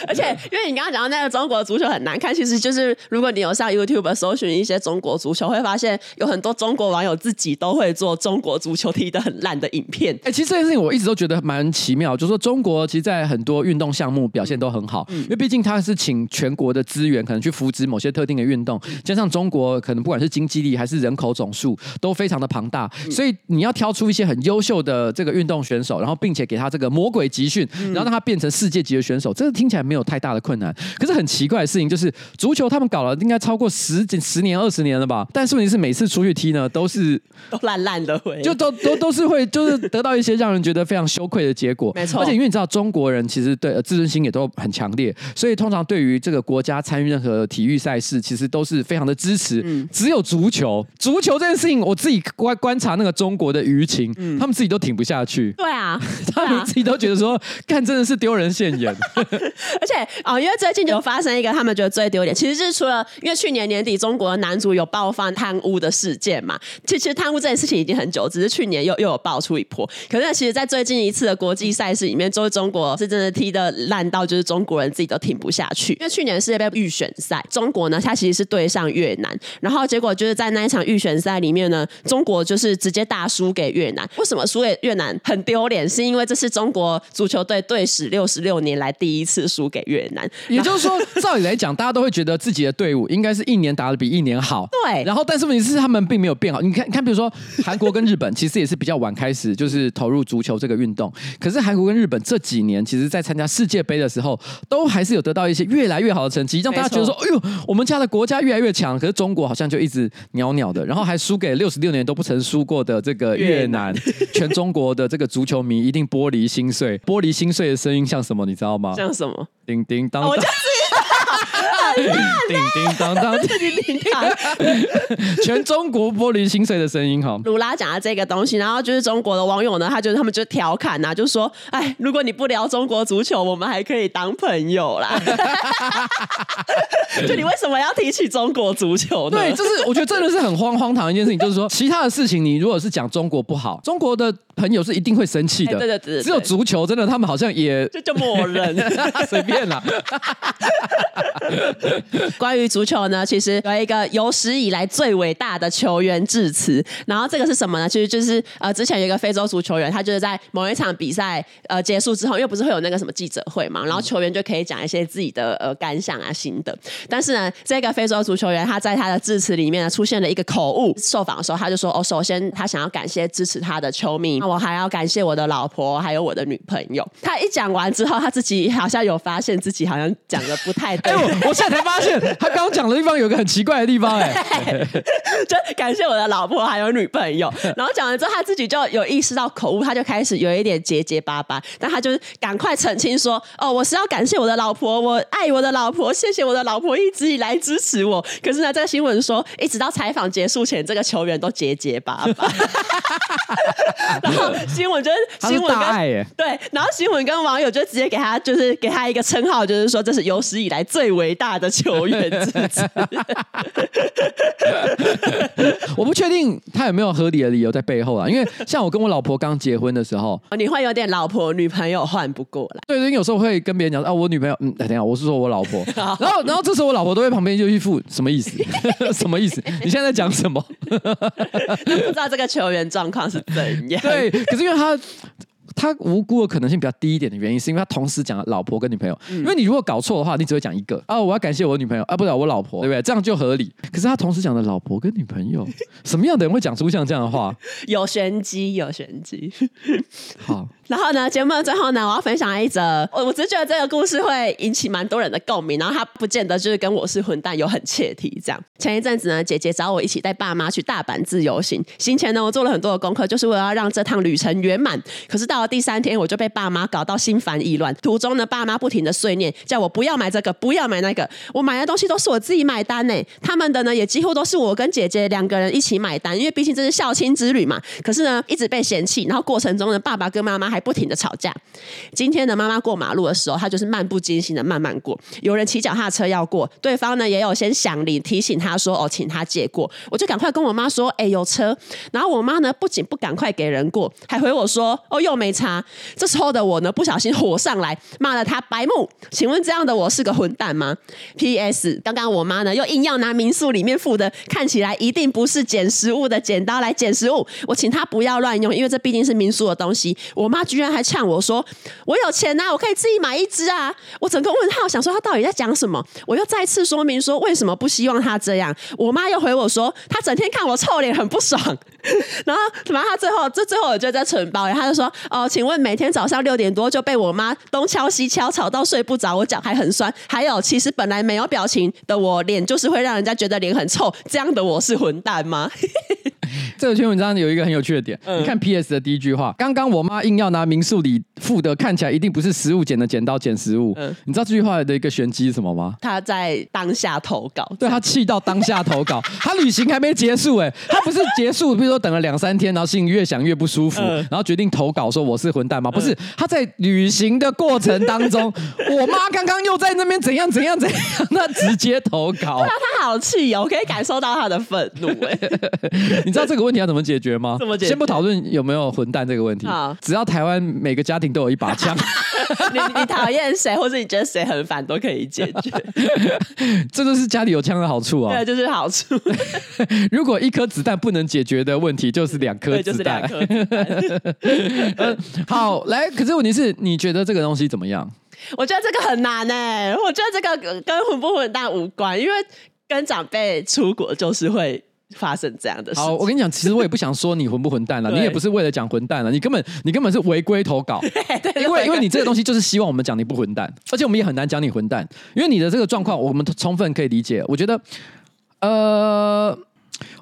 而且，因为你刚刚讲到那个中国足球很难看，其实就是如果你有上 YouTube 搜寻一些中国足球，会发现有很多中国网友自己都会做中国足球踢得很烂的影片。哎、欸，其实这件事情我一直都觉得蛮奇妙，就是说中国其实，在很多运动项目表现都很好，嗯、因为毕竟他是请全国的资源，可能去扶植某些特定的运动，加上中国可能不管是经济力还是人口总数都非常的庞大，所以你要挑出一些很优秀的这个运动选手，然后并且给他这个魔鬼集训，然后让他变成世界级的选手，这个听起来没有太大的困难。可是很奇怪的事情就是，足球他们搞了应该超过十几十年、二十年了吧？但是问题是每次出去踢呢，都是 [laughs] 都烂烂的会，就都都都是会，就是得到一些让人觉得非常羞愧的结果。[laughs] 没错，而且因为你知道中国人其实对自尊心也都很强烈，所以通常对于这个国家参与任何体育赛事，其实都是非常的支持。嗯，只有足球，足球这件事情，我自己观观察那个中国的舆情，嗯，他们自己都挺不下去。对啊，[laughs] 他们自己都觉得说，看真的是丢人现眼。[laughs] 而且啊，因为最近就发生一个他们觉得最丢脸，其实是除了因为去年年底中国的男足有爆发贪污的事件嘛，其实贪污这件事情已经很久，只是去年又又有爆出一波。可是其实，在最近一次的国际赛事里面，就是中国是真的踢的烂到，就是中国人自己都挺不下去。因为去年世界杯预选赛，中国呢，他其实是对上越南，然后结果就是在那一场预选赛里面呢，中国就是直接大输给越南。为什么输给越南很丢脸？是因为这是中国足球队队史六十六年来第一次输给越南。也就是说，照理来讲，大家都会觉得自己的队伍应该是一年打的比一年好。[laughs] 对。然后，但是问题是他们并没有变好。你看，你看，比如说韩国跟日本，其实也是比较晚开始就是投入足球这个运动。可是韩国跟日本这几年，其实在参加世界杯的时候，都还是有得到一些越来越好的成绩，让大家觉得说：“哎呦，我们家的国家越来越强。”可是中国好像就一直袅袅的，然后还输给六十六年都不曾输过的这个 [laughs] 越南。全中国的这个足球迷一定玻璃心碎。玻璃心碎的声音像什么？你知道吗？像什么？叮叮当当。我就知道。叮叮当当，叮叮当，全中国玻璃心碎的声音哈。鲁拉讲的这个东西，然后就是中国的网友呢，他就是他们就调侃呐、啊，就说：“哎，如果你不聊中国足球，我们还可以当朋友啦。[laughs] ”就你为什么要提起中国足球呢？对，就是我觉得真的是很荒荒唐一件事情，就是说其他的事情，你如果是讲中国不好，中国的朋友是一定会生气的。欸、对，对，对，对，只有足球真的，他们好像也就就默认 [laughs] 随便啦。[laughs] 关于足球呢，其实有一个有史以来最伟大的球员致辞。然后这个是什么呢？其实就是呃，之前有一个非洲足球员，他就是在某一场比赛呃结束之后，因为不是会有那个什么记者会嘛，然后球员就可以讲一些自己的呃感想啊、心得。但是呢，这个非洲足球员他在他的致辞里面呢出现了一个口误。受访的时候他就说：“哦，首先他想要感谢支持他的球迷，那我还要感谢我的老婆，还有我的女朋友。”他一讲完之后，他自己好像有发现自己好像讲的不太对。哎，我我现在才发现，他刚刚讲的地方有个很奇怪的地方，[laughs] 哎，就感谢我的老婆还有女朋友。[laughs] 然后讲完之后，他自己就有意识到口误，他就开始有一点结结巴巴，但他就是赶快澄清说：“哦，我是要感谢我的老婆，我爱我的老婆，谢谢我的老婆一直以来支持我。”可是呢，这个新闻说，一直到采访结束前，这个球员都结结巴巴。[laughs] 然后新闻就是新闻跟对，然后新闻跟网友就直接给他就是给他一个称号，就是说这是有史以来最伟大的球员之 [laughs] 子。[laughs] 我不确定他有没有合理的理由在背后啊，因为像我跟我老婆刚结婚的时候，[laughs] 你会有点老婆女朋友换不过来。对，因为有时候会跟别人讲啊，我女朋友，嗯，等一下，我是说我老婆，然后然后这时候我老婆都在旁边就一副什么意思？什么意思？你现在在讲什么？不知道这个球员状况是怎样？对，可是因为他。他无辜的可能性比较低一点的原因，是因为他同时讲了老婆跟女朋友。嗯、因为你如果搞错的话，你只会讲一个啊，我要感谢我女朋友啊，不是我老婆，对不对？这样就合理。可是他同时讲的老婆跟女朋友，[laughs] 什么样的人会讲出像这样的话？[laughs] 有玄机，有玄机。好。然后呢，节目的最后呢，我要分享一则，我我只觉得这个故事会引起蛮多人的共鸣，然后他不见得就是跟我是混蛋有很切题这样。前一阵子呢，姐姐找我一起带爸妈去大阪自由行，行前呢，我做了很多的功课，就是为了要让这趟旅程圆满。可是到了第三天，我就被爸妈搞到心烦意乱。途中呢，爸妈不停的碎念，叫我不要买这个，不要买那个。我买的东西都是我自己买单呢，他们的呢也几乎都是我跟姐姐两个人一起买单，因为毕竟这是孝亲之旅嘛。可是呢，一直被嫌弃，然后过程中呢，爸爸跟妈妈还还不停的吵架。今天的妈妈过马路的时候，她就是漫不经心的慢慢过。有人骑脚踏车要过，对方呢也有先响铃提醒她说：“哦，请她借过。”我就赶快跟我妈说：“哎，有车。”然后我妈呢不仅不赶快给人过，还回我说：“哦，又没查。”这时候的我呢不小心火上来，骂了她白目。请问这样的我是个混蛋吗？P.S. 刚刚我妈呢又硬要拿民宿里面附的看起来一定不是捡食物的剪刀来剪食物，我请她不要乱用，因为这毕竟是民宿的东西。我妈居然还呛我说：“我有钱呐、我可以自己买一只啊！”我整个问号，想说他到底在讲什么？我又再次说明说为什么不希望他这样。我妈又回我说：“他整天看我臭脸，很不爽。”然后，然后他最后，这最后我就在蠢抱怨，她就说：“哦，请问每天早上六点多就被我妈东敲西敲，吵到睡不着，我脚还很酸。还有，其实本来没有表情的我，脸就是会让人家觉得脸很臭，这样的我是混蛋吗？” [laughs] [laughs] 这篇文章有一个很有趣的点，嗯、你看 P.S. 的第一句话，刚刚我妈硬要拿民宿里附的看起来一定不是食物剪的剪刀剪食物，嗯、你知道这句话的一个玄机是什么吗？他在当下投稿，对，他气到当下投稿，[laughs] 他旅行还没结束哎，他不是结束，[laughs] 比如说等了两三天，然后心里越想越不舒服，嗯、然后决定投稿说我是混蛋吗？不是，他在旅行的过程当中，我妈刚刚又在那边怎样怎样怎样，那直接投稿，对啊，他好气哦，我可以感受到他的愤怒哎，你知道这个问题要怎么解决吗？怎么解决？先不讨论有没有混蛋这个问题，好只要台湾每个家庭都有一把枪，[laughs] 你你讨厌谁，或者你觉得谁很烦，都可以解决。[laughs] 这就是家里有枪的好处啊、哦！对，就是好处。[laughs] 如果一颗子弹不能解决的问题，就是两颗子弹。嗯，好，来，可是问题是，你觉得这个东西怎么样？我觉得这个很难哎，我觉得这个跟混不混蛋无关，因为跟长辈出国就是会。发生这样的事。好，我跟你讲，其实我也不想说你混不混蛋了，[laughs] 你也不是为了讲混蛋了，你根本你根本是违规投稿，[laughs] 因为因为你这个东西就是希望我们讲你不混蛋，而且我们也很难讲你混蛋，因为你的这个状况我们充分可以理解。我觉得，呃。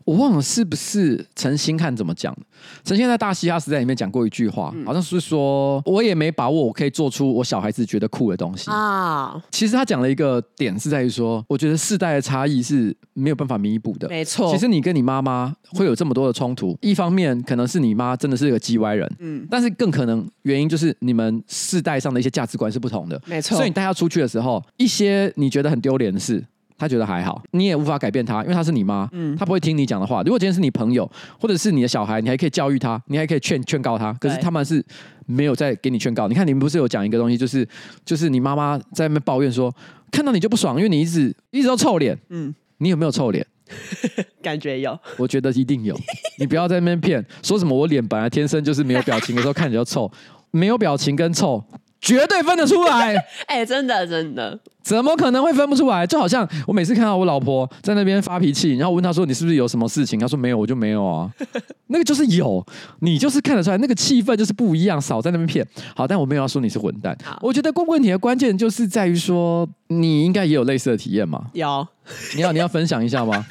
我忘了是不是陈星汉怎么讲？陈星在《大嘻哈时代》里面讲过一句话，好像是说：“我也没把握，我可以做出我小孩子觉得酷的东西啊。”其实他讲了一个点是在于说，我觉得世代的差异是没有办法弥补的。没错，其实你跟你妈妈会有这么多的冲突，一方面可能是你妈真的是个叽歪人，嗯，但是更可能原因就是你们世代上的一些价值观是不同的。没错，所以你带他出去的时候，一些你觉得很丢脸的事。他觉得还好，你也无法改变他，因为他是你妈，嗯，他不会听你讲的话。如果今天是你朋友，或者是你的小孩，你还可以教育他，你还可以劝劝告他。可是他们是没有在给你劝告。你看，你们不是有讲一个东西，就是就是你妈妈在那边抱怨说，看到你就不爽，因为你一直一直都臭脸。嗯，你有没有臭脸？[laughs] 感觉有，我觉得一定有。你不要在那边骗，说什么我脸本来天生就是没有表情的时候看起来就臭，没有表情跟臭绝对分得出来。[laughs] 哎、欸，真的真的，怎么可能会分不出来？就好像我每次看到我老婆在那边发脾气，然后我问她说：“你是不是有什么事情？”她说：“没有，我就没有啊。[laughs] ”那个就是有，你就是看得出来，那个气氛就是不一样，少在那边骗。好，但我没有要说你是混蛋。我觉得问问题的关键就是在于说，你应该也有类似的体验嘛？有，你要你要分享一下吗？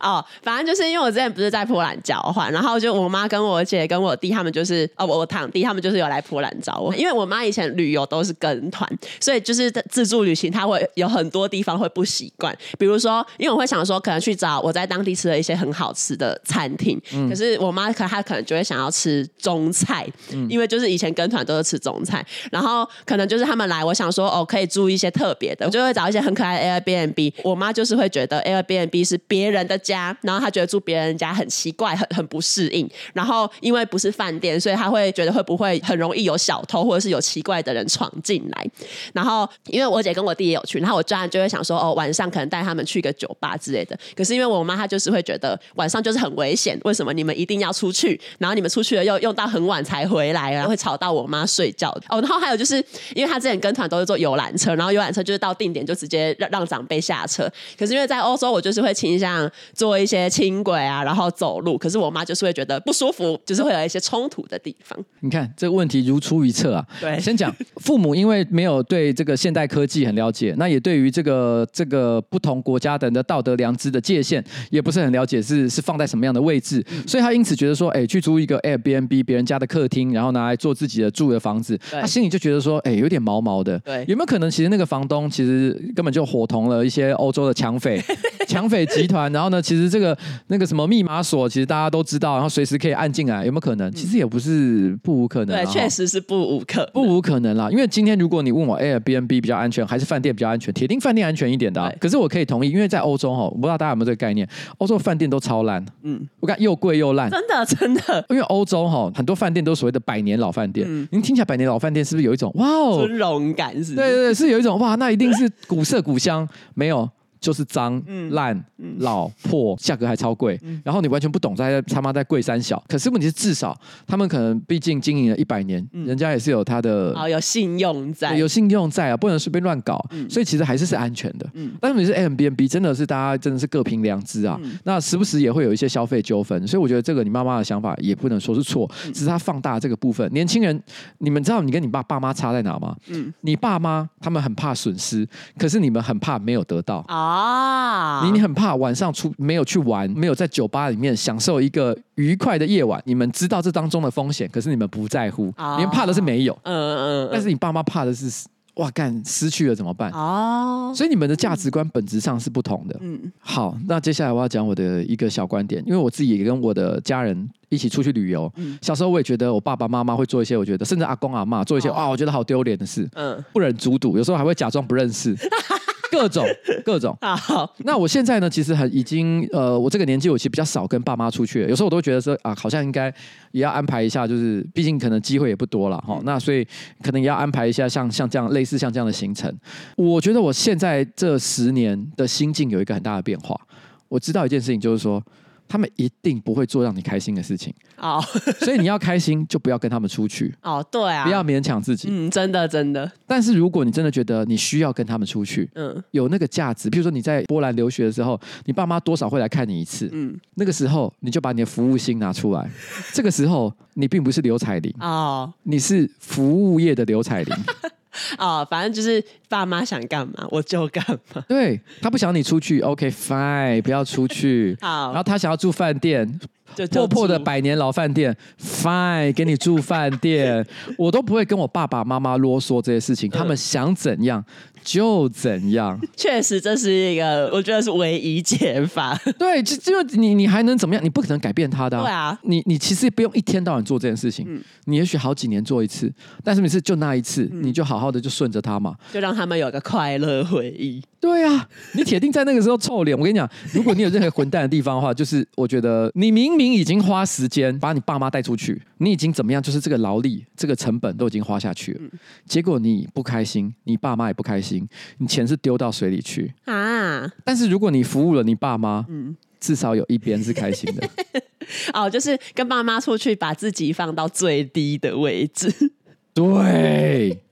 哦，反正就是因为我之前不是在波兰交换，然后就我妈跟我姐跟我弟他们就是哦，我我堂弟他们就是有来波兰找我，因为我妈以前旅游都是跟团，所以就是自助旅行，她会有很多地方会不习惯，比如说，因为我会想说可能去找我在当地吃的一些很好吃的餐厅，嗯、可是我妈可能她可能就会想要吃中菜，嗯、因为就是以前跟团都是吃中菜，然后可能就是他们来，我想说哦可以住一些特别的，我就会找一些很可爱的 Airbnb，我妈就是会觉得 Airbnb 是别人的家，然后他觉得住别人家很奇怪，很很不适应。然后因为不是饭店，所以他会觉得会不会很容易有小偷，或者是有奇怪的人闯进来。然后因为我姐跟我弟也有去，然后我当然就会想说，哦，晚上可能带他们去个酒吧之类的。可是因为我妈她就是会觉得晚上就是很危险，为什么你们一定要出去？然后你们出去了又用到很晚才回来，然后会吵到我妈睡觉。哦，然后还有就是因为他之前跟团都是坐游览车，然后游览车就是到定点就直接让让长辈下车。可是因为在欧洲，我就是会倾向。做一些轻轨啊，然后走路，可是我妈就是会觉得不舒服，就是会有一些冲突的地方。你看这个问题如出一辙啊！[laughs] 对，先讲父母，因为没有对这个现代科技很了解，那也对于这个这个不同国家的人的道德良知的界限也不是很了解是，是是放在什么样的位置，嗯、所以他因此觉得说，哎，去租一个 Airbnb 别人家的客厅，然后拿来做自己的住的房子，对他心里就觉得说，哎，有点毛毛的。对，有没有可能其实那个房东其实根本就伙同了一些欧洲的抢匪，[laughs] 抢匪集团，然后呢？其实这个那个什么密码锁，其实大家都知道，然后随时可以按进来，有没有可能？其实也不是不无可能。对，确实是不无可不无可能啦。因为今天如果你问我 Airbnb 比较安全还是饭店比较安全，铁定饭店安全一点的。可是我可以同意，因为在欧洲哈，我不知道大家有没有这个概念，欧洲饭店都超烂。嗯，我看又贵又烂，真的真的。因为欧洲哈很多饭店都所谓的百年老饭店，您听起来百年老饭店是不是有一种哇哦尊荣感？是，对对对，是有一种哇，那一定是古色古香，没有。就是脏、烂、老、破，价格还超贵，然后你完全不懂在他妈在贵三小。可是问题是，至少他们可能毕竟经营了一百年，人家也是有他的哦，有信用在，有信用在啊，不能随便乱搞。所以其实还是是安全的。但是你是 Airbnb，真的是大家真的是各凭良知啊。那时不时也会有一些消费纠纷，所以我觉得这个你妈妈的想法也不能说是错，只是他放大这个部分。年轻人，你们知道你跟你爸爸妈差在哪吗？嗯，你爸妈他们很怕损失，可是你们很怕没有得到啊，你你很怕晚上出没有去玩，没有在酒吧里面享受一个愉快的夜晚。你们知道这当中的风险，可是你们不在乎。你们怕的是没有，嗯嗯，但是你爸妈怕的是哇干失去了怎么办？哦，所以你们的价值观本质上是不同的。嗯，好，那接下来我要讲我的一个小观点，因为我自己也跟我的家人一起出去旅游。小时候我也觉得我爸爸妈妈会做一些，我觉得甚至阿公阿嬷做一些啊，我觉得好丢脸的事。嗯，不忍卒睹，有时候还会假装不认识。各种 [laughs] 各种啊，好。那我现在呢，其实很已经呃，我这个年纪，我其实比较少跟爸妈出去了。有时候我都觉得说啊，好像应该也要安排一下，就是毕竟可能机会也不多了哈。那所以可能也要安排一下像像这样类似像这样的行程。我觉得我现在这十年的心境有一个很大的变化。我知道一件事情，就是说。他们一定不会做让你开心的事情哦，oh. [laughs] 所以你要开心就不要跟他们出去哦，oh, 对啊，不要勉强自己，嗯，真的真的。但是如果你真的觉得你需要跟他们出去，嗯，有那个价值，比如说你在波兰留学的时候，你爸妈多少会来看你一次，嗯，那个时候你就把你的服务心拿出来，[laughs] 这个时候你并不是刘彩玲哦，oh. 你是服务业的刘彩玲。啊、哦，反正就是爸妈想干嘛我就干嘛。[laughs] 对，他不想你出去，OK fine，不要出去。[laughs] 好，然后他想要住饭店，就破破的百年老饭店，fine，给你住饭店。[laughs] 我都不会跟我爸爸妈妈啰嗦这些事情，他们想怎样就怎样。[laughs] 确实，这是一个我觉得是唯一解法。对，就就你你还能怎么样？你不可能改变他的、啊。对啊，你你其实也不用一天到晚做这件事情。嗯、你也许好几年做一次，但是每次就那一次，嗯、你就好好的就顺着他嘛，就让他们有一个快乐回忆。对啊，你铁定在那个时候臭脸。我跟你讲，如果你有任何混蛋的地方的话，就是我觉得你明明已经花时间把你爸妈带出去，你已经怎么样？就是这个劳力、这个成本都已经花下去了，嗯、结果你不开心，你爸妈也不开心，你钱是丢到水里去啊。但是如果你服务了你爸妈，嗯，至少有一边是开心的。[laughs] 哦，就是跟爸妈出去，把自己放到最低的位置。[laughs] 对。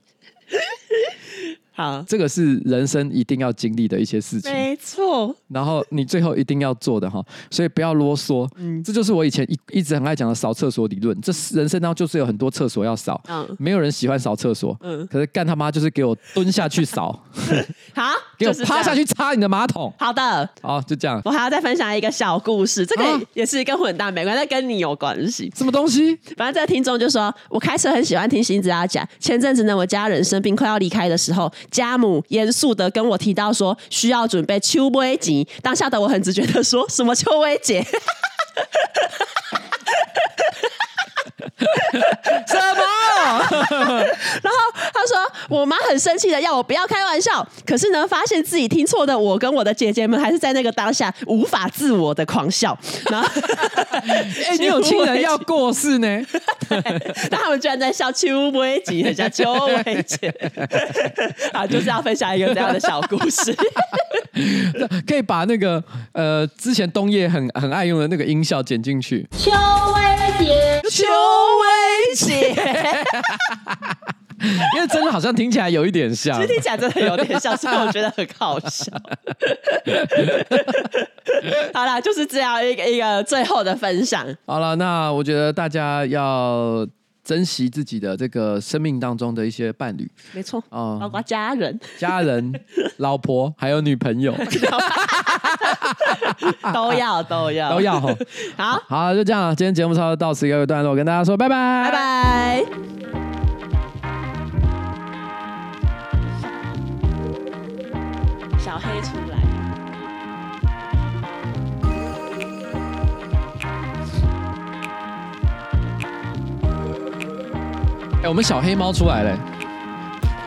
好，这个是人生一定要经历的一些事情，没错。然后你最后一定要做的哈，所以不要啰嗦。嗯，这就是我以前一一直很爱讲的扫厕所理论。这人生当中就是有很多厕所要扫，嗯，没有人喜欢扫厕所，嗯，可是干他妈就是给我蹲下去扫，[laughs] 好，给我趴下去擦你的马桶。好的，好，就这样。我还要再分享一个小故事，这个也是跟混蛋没关系，但跟你有关系。什么东西？反正这个听众就说，我开车很喜欢听新子阿讲。前阵子呢，我家人生病快要离开的时候。家母严肃的跟我提到说，需要准备秋威吉，当下的我很直觉的说，什么秋威节？[laughs] [laughs] 什么？[laughs] 然后他说，我妈很生气的要我不要开玩笑。可是呢，发现自己听错的我跟我的姐姐们，还是在那个当下无法自我的狂笑。[laughs] 然后，哎，你有亲人要过世呢？但他们居然在笑秋威节，很像秋威节。啊，就是要分享一个这样的小故事。可以把那个呃，之前冬夜很很爱用的那个音效剪进去。秋威节，秋。威胁，因为真的好像听起来有一点像，其实听起来真的有点像，所以我觉得很好笑。[laughs] 好了，就是这样一个一个最后的分享。好了，那我觉得大家要珍惜自己的这个生命当中的一些伴侣，没错啊，包括家人、家人、[laughs] 老婆还有女朋友，都 [laughs] 要都要。都要哈。好。好，就这样，今天节目差不多到此一个段落，我跟大家说拜拜，拜拜。小黑出哎，我们小黑猫出来了。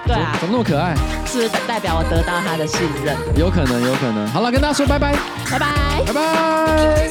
对啊，怎么那么可爱？是不是代表我得到他的信任？有可能，有可能。好了，跟大家说拜拜，拜拜，拜拜。